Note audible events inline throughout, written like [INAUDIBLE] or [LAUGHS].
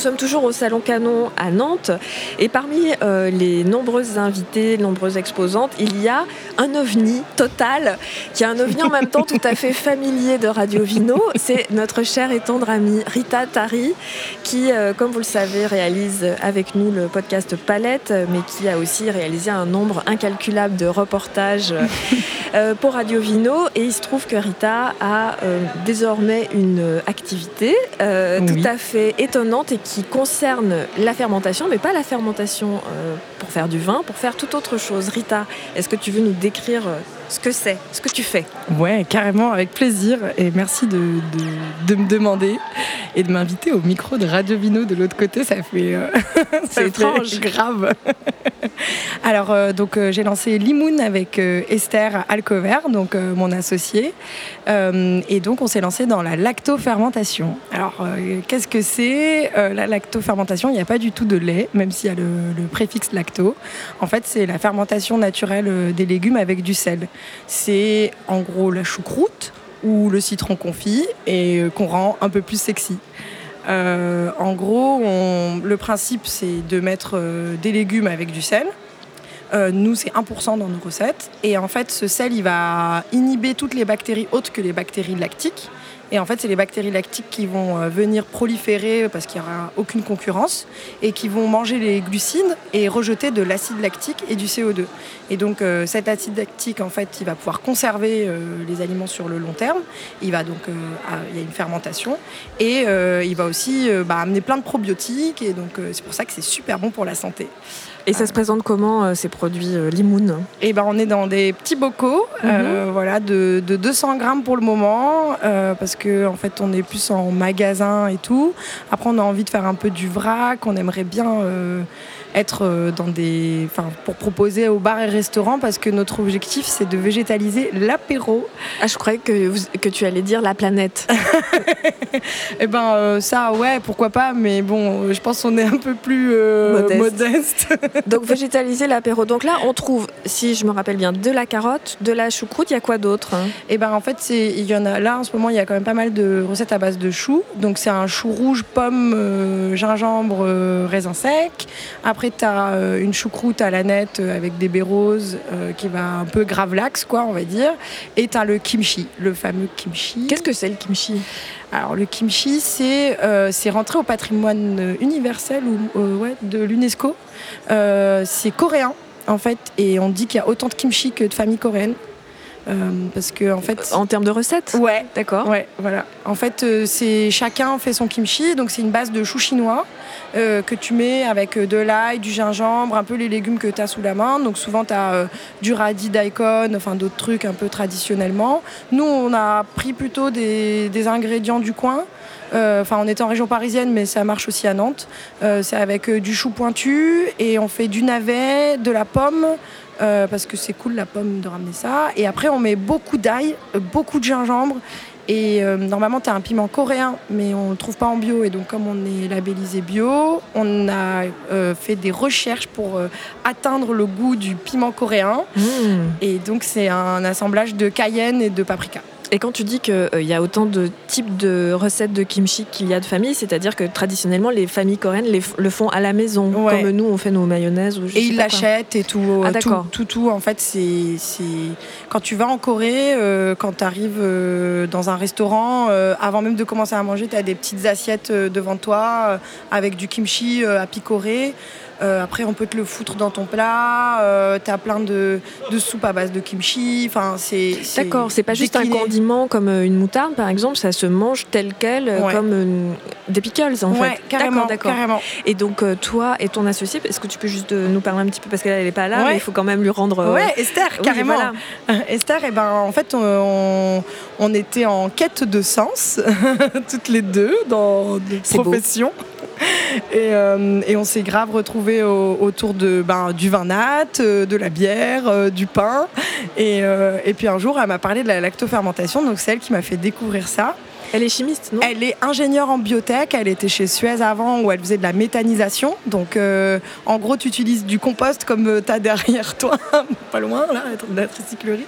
sommes toujours au Salon Canon à Nantes et parmi euh, les nombreuses invitées, nombreuses exposantes, il y a un ovni total qui est un ovni en même temps tout à fait familier de Radio Vino. C'est notre chère et tendre amie Rita Tari qui, euh, comme vous le savez, réalise avec nous le podcast Palette, mais qui a aussi réalisé un nombre incalculable de reportages euh, pour Radio Vino. Et il se trouve que Rita a désormais une activité tout à fait étonnante et qui concerne la fermentation, mais pas la fermentation euh, pour faire du vin, pour faire toute autre chose. Rita, est-ce que tu veux nous décrire euh, ce que c'est, ce que tu fais. Ouais, carrément, avec plaisir. Et merci de, de, me demander et de m'inviter au micro de Radio Vino de l'autre côté. Ça fait. Euh, [LAUGHS] c'est étrange. grave. [LAUGHS] Alors, euh, donc, euh, j'ai lancé Limoun avec Esther Alcover, donc mon associée. et donc, on s'est lancé dans la lactofermentation. Alors, qu'est-ce que c'est? La lactofermentation, il n'y a pas du tout de lait, même s'il y a le, le préfixe lacto. En fait, c'est la fermentation naturelle des légumes avec du sel c'est en gros la choucroute ou le citron confit et euh, qu'on rend un peu plus sexy. Euh, en gros, le principe c'est de mettre euh, des légumes avec du sel. nous, c'est 1% dans nos recettes. Et en fait, ce sel, il va inhiber toutes les bactéries autres que les bactéries lactiques. Et en fait, c'est les bactéries lactiques qui vont euh, venir proliférer parce qu'il n'y aura aucune concurrence et qui vont manger les glucides et rejeter de l'acide lactique et du CO2. Et donc, euh, cet acide lactique, en fait, il va pouvoir conserver euh, les aliments sur le long terme. Il va donc, il y a une fermentation et il va aussi bah, amener plein de probiotiques. Et donc, c'est pour ça que c'est super bon pour la santé. Et ça se présente comment euh, ces produits euh, Limoun? Eh ben, on est dans des petits bocaux, euh, mhm. voilà, de, 200 grammes pour le moment, parce que en fait, on est plus en magasin et tout. Après, on a envie de faire un peu du vrac. On aimerait bien être euh, dans des, enfin, pour proposer aux bars et restaurants parce que notre objectif c'est de végétaliser l'apéro. Ah, je croyais que, que tu allais dire la planète. [LAUGHS] eh ben euh, ça, ouais, pourquoi pas, mais bon, je pense qu'on est un peu plus euh, modeste. [LAUGHS] Donc végétaliser l'apéro. Donc là, on trouve, si je me rappelle bien, de la carotte, de la choucroute. Il y a quoi d'autre hein? Eh ben en fait, c'est, il y en a là en ce moment, il y a quand même pas mal de recettes à base de choux. Donc c'est un chou rouge, pomme, gingembre, raisin sec. Après après, tu as euh, une choucroute à la nette euh, avec des baies roses euh, qui va un peu gravlax, quoi, on va dire. Et tu as le kimchi, le fameux kimchi. Qu'est-ce que c'est le kimchi? Alors le kimchi, c'est c'est rentré au patrimoine universel ou, ouais, de l'UNESCO. c'est coréen en fait, et on dit qu'il y a autant de kimchi que de familles coréennes. Parce que en fait, en termes de recettes? Ouais, d'accord. Ouais, voilà. En fait, c'est chacun fait son kimchi, donc c'est une base de chou chinois euh, que tu mets avec euh, de l'ail, du gingembre, un peu les légumes que tu as sous la main. Donc souvent tu as euh, du radis daikon, enfin d'autres trucs un peu traditionnellement. Nous on a pris plutôt des, ingrédients du coin. Enfin, on est en région parisienne, mais ça marche aussi à Nantes. c'est avec du chou pointu et on fait du navet, de la pomme, parce que c'est cool la pomme de ramener ça. Et après, on met beaucoup d'ail, beaucoup de gingembre et euh, normalement, tu as un piment coréen, mais on ne le trouve pas en bio. Et donc, comme on est labellisé bio, on a euh, fait des recherches pour euh, atteindre le goût du piment coréen. Mmh. Et donc, c'est un assemblage de cayenne et de paprika. Et quand tu dis qu'il euh, y a autant de types de recettes de kimchi qu'il y a de familles, c'est-à-dire que traditionnellement, les familles coréennes le font à la maison, comme nous, on fait nos mayonnaises. Ou et ils l'achètent et tout. Ah, tout, tout, tout, En fait, c'est quand tu vas en Corée, euh, quand tu arrives euh, dans un restaurant, avant même de commencer à manger, tu as des petites assiettes devant toi avec du kimchi à picorer. Euh, après, on peut te le foutre dans ton plat. Euh, tu as plein de, de soupes à base de kimchi. Enfin, c'est, D'accord, c'est pas juste un condiment comme euh, une moutarde, par exemple. Ça se mange tel quel, comme des pickles, en ouais, fait. Carrément, d'accord, carrément. Et donc, toi et ton associé, est-ce que tu peux juste nous parler un petit peu Parce qu'elle n'est pas là, mais il faut quand même lui rendre. Ouais, Esther, carrément. [LAUGHS] Esther, et eh ben, en fait, on, on, était en quête de sens, [LAUGHS] toutes les deux, dans des professions. [LAUGHS] Euh, et, on s'est grave retrouvés autour de, ben, du vin nat, euh, de la bière, euh, du pain. Et, puis un jour, elle m'a parlé de la lactofermentation, donc c'est elle qui m'a fait découvrir ça. Elle est chimiste, non? Elle est ingénieure en biotech. Elle était chez Suez avant où elle faisait de la méthanisation. Donc, euh, en gros, tu utilises du compost comme euh, tu as derrière toi, [LAUGHS] pas loin, là, la tricyclerie.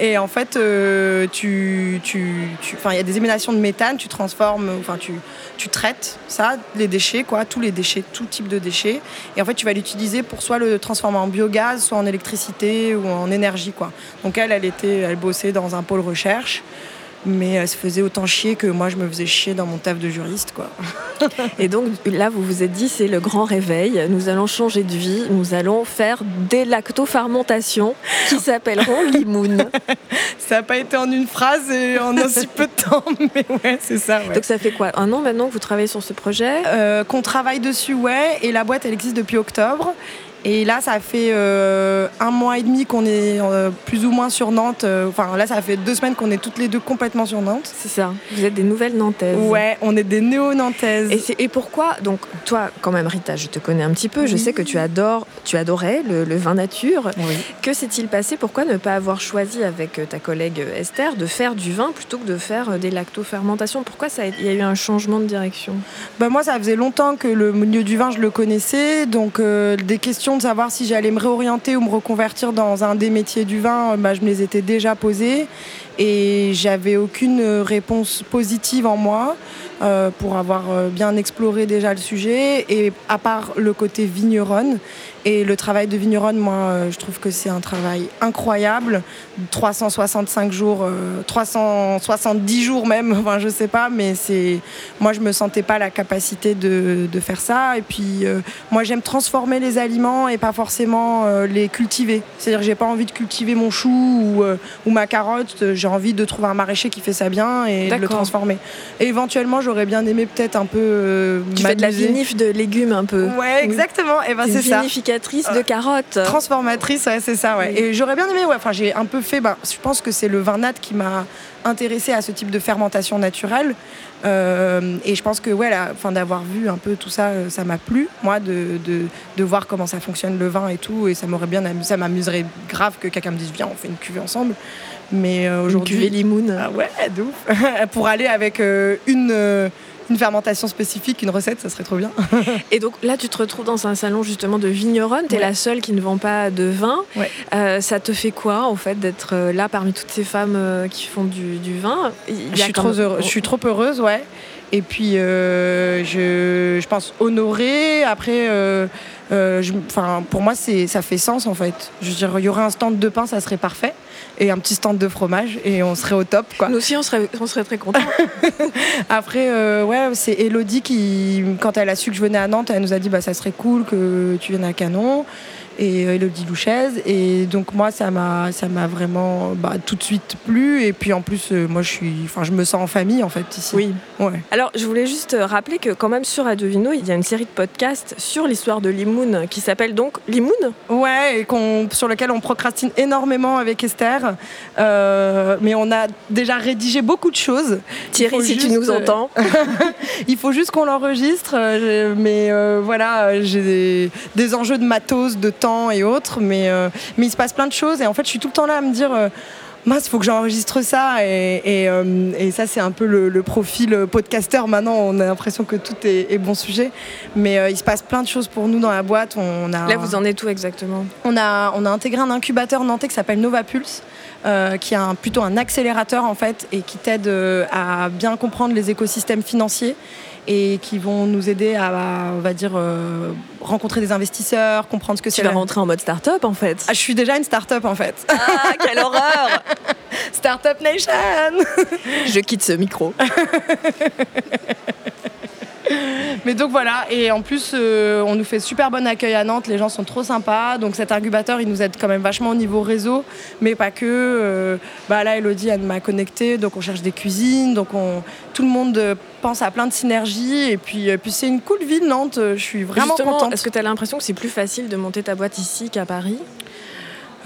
Et en fait, euh, tu, tu, il y a des émanations de méthane, tu transformes, enfin, tu, tu traites ça, les déchets, quoi, tous les déchets, tout type de déchets. Et en fait, tu vas l'utiliser pour soit le transformer en biogaz, soit en électricité ou en énergie, quoi. Donc elle, elle était, elle bossait dans un pôle recherche mais elle se faisait autant chier que moi je me faisais chier dans mon taf de juriste quoi. [LAUGHS] Et donc là vous vous êtes dit c'est le grand réveil, nous allons changer de vie, nous allons faire des lactofermentations qui s'appelleront [LAUGHS] limoun. ça n'a pas été en une phrase et en aussi peu de temps, [LAUGHS] mais ouais c'est ça. Donc ça fait quoi Un an maintenant que vous travaillez sur ce projet? Euh, Qu'on travaille dessus ouais et la boîte elle existe depuis octobre et là, ça fait euh, un mois et demi qu'on est euh, plus ou moins sur Nantes. Euh, enfin, là, ça fait deux semaines qu'on est toutes les deux complètement sur Nantes. C'est ça. Vous êtes des nouvelles Nantaises. Ouais, on est des néo-nantaises. Et, pourquoi Donc, toi, quand même, Rita, je te connais un petit peu. Je sais que tu adores, tu adorais le, vin nature. Que s'est-il passé? Pourquoi ne pas avoir choisi avec ta collègue Esther de faire du vin plutôt que de faire des lactofermentations? Pourquoi ça il y a eu un changement de direction? Bah, Moi, ça faisait longtemps que le milieu du vin, je le connaissais. Donc, des questions de savoir si j'allais me réorienter ou me reconvertir dans un des métiers du vin, bah, je me les étais déjà posées et j'avais aucune réponse positive en moi. Euh, pour avoir euh, bien exploré déjà le sujet. Et à part le côté vigneronne, et le travail de vigneronne, moi, euh, je trouve que c'est un travail incroyable. 365 jours, 370 jours même, [LAUGHS] enfin, je sais pas, mais c'est. Moi, je me sentais pas la capacité de, de faire ça. Et puis, moi, j'aime transformer les aliments et pas forcément les cultiver. C'est-à-dire que j'ai pas envie de cultiver mon chou ou, ou ma carotte. J'ai envie de trouver un maraîcher qui fait ça bien et de le transformer. Et éventuellement, j'aurais bien aimé peut-être un peu. Euh, tu fais de la vinif de légumes un peu. Ouais, exactement. Et ben c'est ça. Vinificatrice de carottes. Transformatrice, ouais, c'est ça. Ouais. Et j'aurais bien aimé. Ouais. Enfin, j'ai un peu fait. Ben, je pense que c'est le vin nat qui m'a intéressé à ce type de fermentation naturelle. Euh, et je pense que ouais, fin d'avoir vu un peu tout ça, euh, ça m'a plu, moi, de, de, de, voir comment ça fonctionne le vin et tout. Et ça m'aurait bien amusé, ça m'amuserait grave que quelqu'un me dise viens, on fait une cuvée ensemble. Mais euh, aujourd'hui. Cuvée limoun. Ah ouais, de ouf. [LAUGHS] Pour aller avec une une fermentation spécifique, une recette, ça serait trop bien. [LAUGHS] et donc là, tu te retrouves dans un salon justement de vigneronne, tu es la seule qui ne vend pas de vin. Euh, ça te fait quoi en fait d'être euh, là parmi toutes ces femmes euh, qui font du, vin? Je suis, trop heureuse, je suis trop heureuse, ouais. Et puis, je, je, pense honorer. Après, pour moi, ça fait sens en fait. Je veux dire, il y aurait un stand de pain, ça serait parfait et un petit stand de fromage et on serait au top. Quoi. Nous aussi, on serait, on serait très contents. [LAUGHS] Après, euh, ouais, c'est Elodie qui, quand elle a su que je venais à Nantes, elle nous a dit bah, ça serait cool que tu viennes à Canon et euh, Elodie Louchez. Et donc moi, ça m'a, ça m'a vraiment bah, tout de suite plu. Et puis en plus, euh, moi, je suis, enfin, je me sens en famille en fait ici. Oui. Ouais. Alors, je voulais juste euh, rappeler que quand même sur Adovino, il y a une série de podcasts sur l'histoire de Limoun qui s'appelle donc Limoun. Ouais, et qu'on, sur lequel on procrastine énormément avec Esther. mais on a déjà rédigé beaucoup de choses. Thierry, si tu nous entends. [LAUGHS] il faut juste qu'on l'enregistre. mais voilà, j'ai des, des enjeux de matos, de et autres, mais, euh, mais il se passe plein de choses. Et en fait, je suis tout le temps là à me dire euh, mince, il faut que j'enregistre ça. Et, et, euh, et ça, c'est un peu le, profil podcasteur. Maintenant, on a l'impression que tout est, bon sujet. Mais il se passe plein de choses pour nous dans la boîte. On a, Là, vous en êtes où exactement? On a, on a intégré un incubateur nantais qui s'appelle Nova Pulse. qui est un, plutôt un accélérateur en fait et qui t'aide à bien comprendre les écosystèmes financiers et qui vont nous aider à, on va dire, euh, rencontrer des investisseurs, comprendre ce que c'est. Tu vas rentrer en mode start-up en fait. Ah, je suis déjà une start-up en fait. Ah, quelle horreur [LAUGHS] Startup Nation Je quitte ce micro. [LAUGHS] Mais donc voilà, et en plus, euh, on nous fait super bon accueil à Nantes, les gens sont trop sympas. Donc cet incubateur, il nous aide quand même vachement au niveau réseau, mais pas que. Euh, bah là, Elodie, elle m'a connecté, donc on cherche des cuisines, donc on, tout le monde pense à plein de synergies. Et puis, puis c'est une cool ville, Nantes, je suis vraiment contente. Est-ce que tu as l'impression que c'est plus facile de monter ta boîte ici qu'à Paris?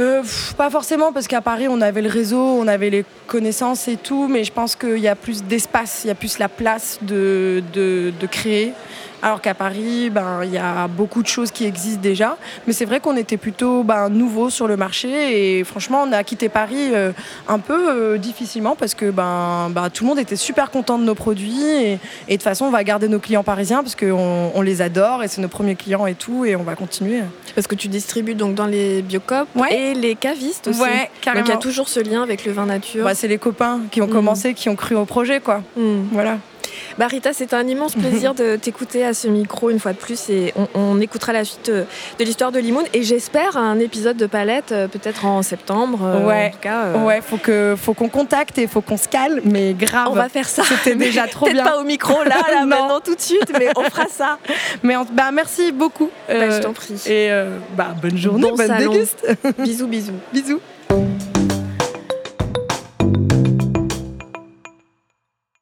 Euh, pas forcément, parce qu'à Paris, on avait le réseau, on avait les connaissances et tout, mais je pense qu'il y a plus d'espace, il y a plus la place de, de, créer. Alors qu'à Paris, ben, il y a beaucoup de choses qui existent déjà. Mais c'est vrai qu'on était plutôt ben, nouveau sur le marché. Et franchement, on a quitté Paris euh, un peu euh, difficilement parce que ben, ben, tout le monde était super content de nos produits. Et, et de toute façon, on va garder nos clients parisiens parce qu'on on les adore et c'est nos premiers clients et tout. Et on va continuer. Parce que tu distribues donc dans les biocopes et les cavistes aussi. Ouais, carrément. Donc il y a toujours ce lien avec le vin nature. Bah, c'est les copains qui ont Mm. commencé, qui ont cru au projet, quoi. Mm. Voilà. Bah Rita, c'est un immense plaisir de [LAUGHS] t'écouter à ce micro une fois de plus et on, on écoutera la suite euh, de l'histoire de Limoun et j'espère un épisode de Palette euh, peut-être en septembre. euh, Ouais. En tout cas, euh, Ouais, faut que faut qu'on contacte et faut qu'on se cale, mais grave. On va faire ça. C'était [LAUGHS] déjà trop Peut-être bien. pas au micro là, là [LAUGHS] maintenant tout de suite, mais on fera ça. Mais en- bah merci beaucoup. Bah, Euh, je t'en prie. Et euh, bah bonne journée, Bon bonne salon. déguste. bisous, bisous. Bisous.